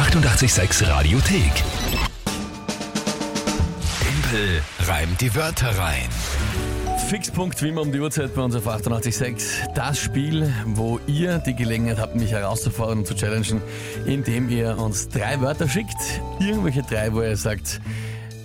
886 Radiothek. Tempel reimt die Wörter rein. Fixpunkt wie immer um die Uhrzeit bei uns auf 886. Das Spiel, wo ihr die Gelegenheit habt, mich herauszufordern und zu challengen, indem ihr uns drei Wörter schickt. Irgendwelche drei, wo ihr sagt,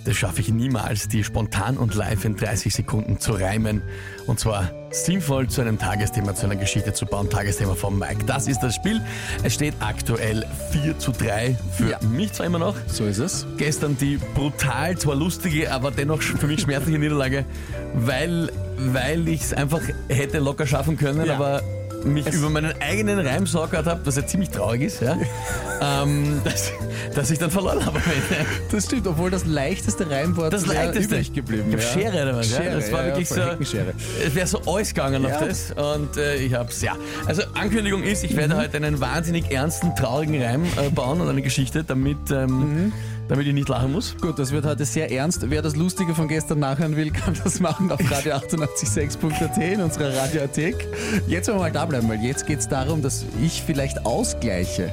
das schaffe ich niemals, die spontan und live in 30 Sekunden zu reimen. Und zwar sinnvoll zu einem Tagesthema, zu einer Geschichte zu bauen. Tagesthema von Mike. Das ist das Spiel. Es steht aktuell 4 zu 3 für Ja. mich zwar immer noch. So ist es. Gestern die brutal, zwar lustige, aber dennoch für mich schmerzliche Niederlage, weil, weil ich es einfach hätte locker schaffen können, Ja. aber mich über meinen eigenen Reim sorgert habe, was ja ziemlich traurig ist, ja, ähm, dass, dass ich dann verloren habe. Das stimmt, obwohl das leichteste Reimwort Das leichteste. übrig geblieben. Ich hab ja. Schere oder was, ja? Schere, Das war ja, wirklich so. Es wäre so alles gegangen Ja. auf das und äh, ich hab's, ja. Also Ankündigung ist, ich werde heute einen wahnsinnig ernsten, traurigen Reim äh, bauen und eine Geschichte, damit, ähm, damit ich nicht lachen muss. Gut, das wird heute sehr ernst. Wer das Lustige von gestern nachhören will, kann das machen auf radio886.at in unserer Radiothek. Jetzt wollen wir mal da bleiben, weil jetzt geht es darum, dass ich vielleicht ausgleiche.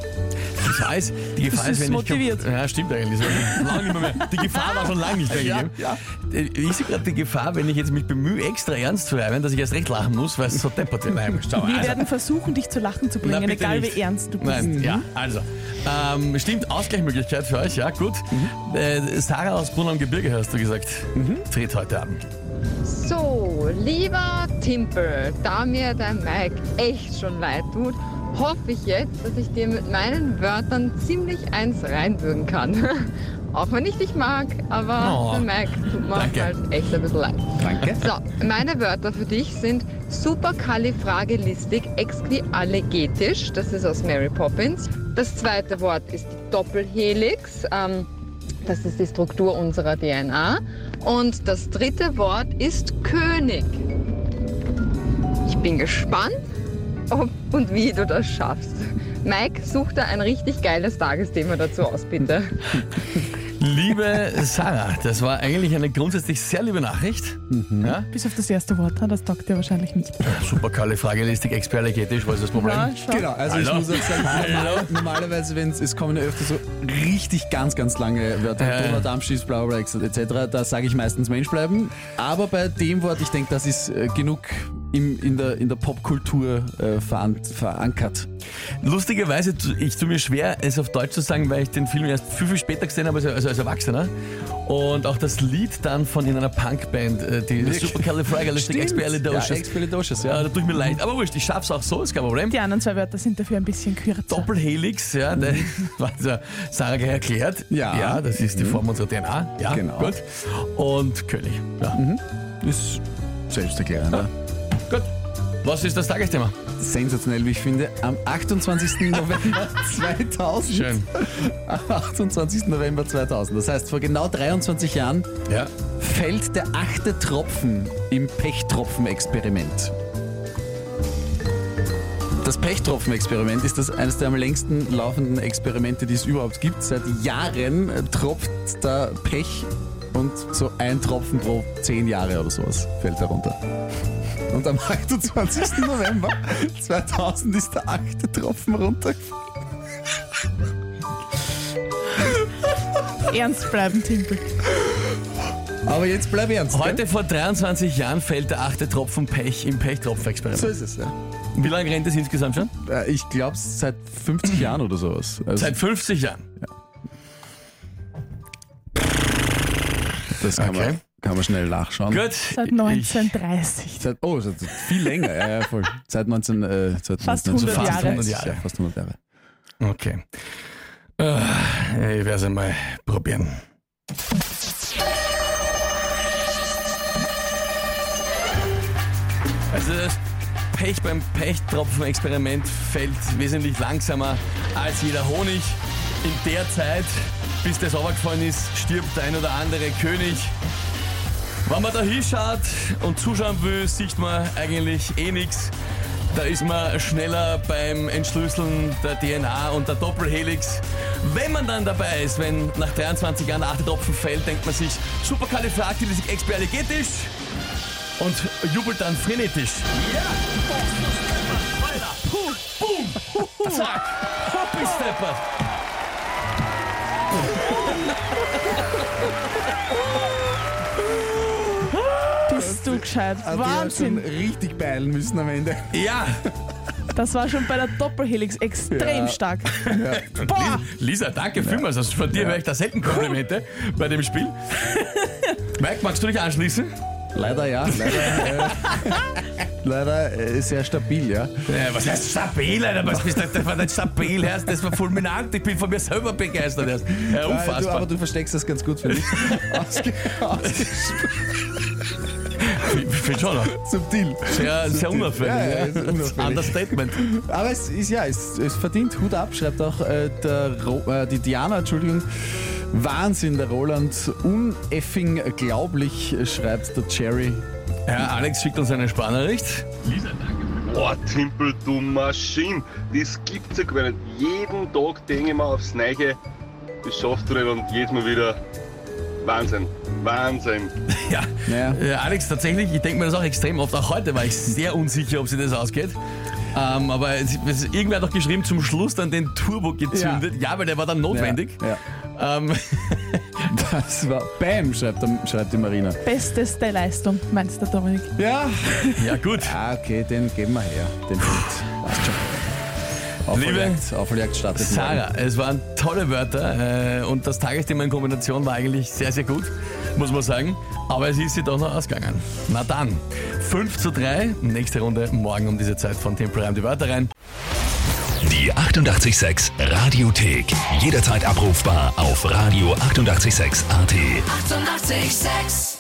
Gefahr ist, die Gefahr ist, ist wenn motiviert. ich... Ja, stimmt eigentlich. Lange nicht mehr. Die Gefahr war schon lange nicht mehr Ja, ja. Ich sehe gerade die Gefahr, wenn ich jetzt mich bemühe, extra ernst zu reimen, dass ich erst recht lachen muss, weil es so deppert schau, Wir also- werden versuchen, dich zu lachen zu Na, bringen, bitte egal nicht. wie ernst du bist. Nein, ja, also. Ähm, stimmt, Ausgleichsmöglichkeit für euch, ja, gut. Äh, Sarah aus Brunn am Gebirge, hast du gesagt, tritt heute an. So, lieber Timpel, da mir dein Mike echt schon leid tut, hoffe ich jetzt, dass ich dir mit meinen Wörtern ziemlich eins reinwürgen kann. Auch wenn ich dich mag, aber Oh, der Mike tut mir danke. halt echt ein bisschen leid. Danke. So, meine Wörter für dich sind superkalifragilistik exquialegetisch, das ist aus Mary Poppins. Das zweite Wort ist die Doppelhelix, ähm, das ist die Struktur unserer DNA. Und das dritte Wort ist König. Ich bin gespannt, ob und wie du das schaffst. Mike, such da ein richtig geiles Tagesthema dazu aus, bitte. Liebe Sarah, das war eigentlich eine grundsätzlich sehr liebe Nachricht. Ja? Bis auf das erste Wort, das taugt dir wahrscheinlich nicht. Super kalle Fragelistik, experlegetisch, was ist das Problem? Ja, schau. Genau, also ich Hallo? muss auch sagen, normal, normalerweise, wenn es, es kommen ja öfter so richtig ganz, ganz lange Wörter, Ja. Donald Trump schießt, bla bla bla, etc., da sage ich meistens Mensch bleiben. Aber bei dem Wort, ich denke, das ist äh, genug im, in der, in der Popkultur äh, veran verankert. Lustigerweise, ich tue mir schwer, es auf Deutsch zu sagen, weil ich den Film erst viel, viel später gesehen habe, also, als Erwachsener. Und auch das Lied dann von in einer Punkband, äh, die Wirklich? Supercalifragilisticexpialidocious. Ja, Expialidocious, Ja, ja. da tue ich mir leid. Aber wurscht, ich schaff's auch so, ist kein Problem. Die anderen zwei Wörter sind dafür ein bisschen kürzer. Doppelhelix, ja, was ja Sarah gleich erklärt. Ja. Ja, das ist die Form unserer DNA. Ja, Genau. Gut. Und König. Ja. Ist selbsterklärend. Ja. Was ist das Tagesthema? Sensationell, wie ich finde. Am 28. November 2000. Schön. Am 28. November 2000. Das heißt, vor genau 23 Jahren Ja. fällt der achte Tropfen im Pechtropfen-Experiment. Das Pechtropfen-Experiment ist das eines der am längsten laufenden Experimente, die es überhaupt gibt. Seit Jahren tropft da Pech und so ein Tropfen pro zehn Jahre oder sowas fällt herunter. Und am 28. November 2000 ist der achte Tropfen runtergefallen. Ernst bleiben, Timpel. Aber jetzt bleib ernst. gell? Heute vor 23 Jahren fällt der achte Tropfen Pech im Pechtropfen-Experiment. So ist es, ja. Wie lange rennt es insgesamt schon? Äh, Ich glaube seit 50 Jahren oder sowas. Also, Seit 50 Jahren. Das kann, Okay. man, kann man schnell nachschauen. Gut. Seit Ich, 1930. Seit, oh, seit viel länger, ja, ja, voll. Seit 19, äh, seit Fast 19, 100 Jahre. 100 Jahre. Ja, fast 100 Jahre. okay. Äh, Ich werde es einmal probieren. Also das Pech beim Pechtropfen-Experiment fällt wesentlich langsamer als jeder Honig. In der Zeit, bis das runtergefallen ist, stirbt der ein oder andere König. Wenn man da hinschaut und zuschauen will, sieht man eigentlich eh nichts. Da ist man schneller beim Entschlüsseln der DNA und der Doppelhelix. Wenn man dann dabei ist, wenn nach 23 Jahren der achte Tropfen fällt, denkt man sich, superkalifragilistikexpialigetisch und jubelt dann frenetisch. Ja! Puh, boom! Zack! Hopp ist Gescheit? Hat die ja schon Wahnsinn. richtig beilen müssen am Ende. Ja, Das war schon bei der Doppelhelix extrem Ja. stark. Boah! Lisa, danke vielmals. Also von dir höre ich da selten Komplimente bei dem Spiel. Mike, magst du dich anschließen? Leider ja, leider, äh, leider äh, sehr stabil, ja. Ja, was heißt stabil, Alter? Was bist du, das war nicht stabil, erst, das war fulminant. Ich bin von mir selber begeistert. Ja, Äh, Du, unfassbar. aber du versteckst das ganz gut für mich. Ausge, ausge, Ich finde schon. subtil. Sehr, sehr unauffällig. Ja, ja, unauffällig. Understatement. Aber es ist ja, es, es verdient Hut ab, schreibt auch äh, der Ro, äh, die Diana, Entschuldigung. Wahnsinn, der Roland. Uneffing glaublich, schreibt der Cherry. Ja, Alex schickt uns eine Sparnachricht. Boah, Timpel, du Maschine, das gibt's ja gar nicht. Jeden Tag denke ich mir aufs Neue, das schaffst du nicht und jedes Mal wieder Wahnsinn, Wahnsinn. Ja. Naja. Ja, Alex, tatsächlich, ich denke mir das auch extrem oft. Auch heute war ich sehr unsicher, ob sie das ausgeht. Ähm, aber es, es, irgendwer hat doch geschrieben, zum Schluss dann den Turbo gezündet. Ja, weil der war dann notwendig. Ja, Ähm, ja. Das war Bam, schreibt, schreibt die Marina. Besteste Leistung, meinst du, Dominik? Ja. ja, gut. Ah, okay, den geben wir her. Den Punkt. Schon. Aufholjagd, startet morgen. Sarah, es waren tolle Wörter äh, und das Tagesthema in Kombination war eigentlich sehr, sehr gut, muss man sagen. Aber es ist sie doch noch ausgegangen. Na dann, 5 zu 3, nächste Runde morgen um diese Zeit von Temple Reim die Wörter rein. Die 886 Radiothek. Jederzeit abrufbar auf radio886.at. 886! 886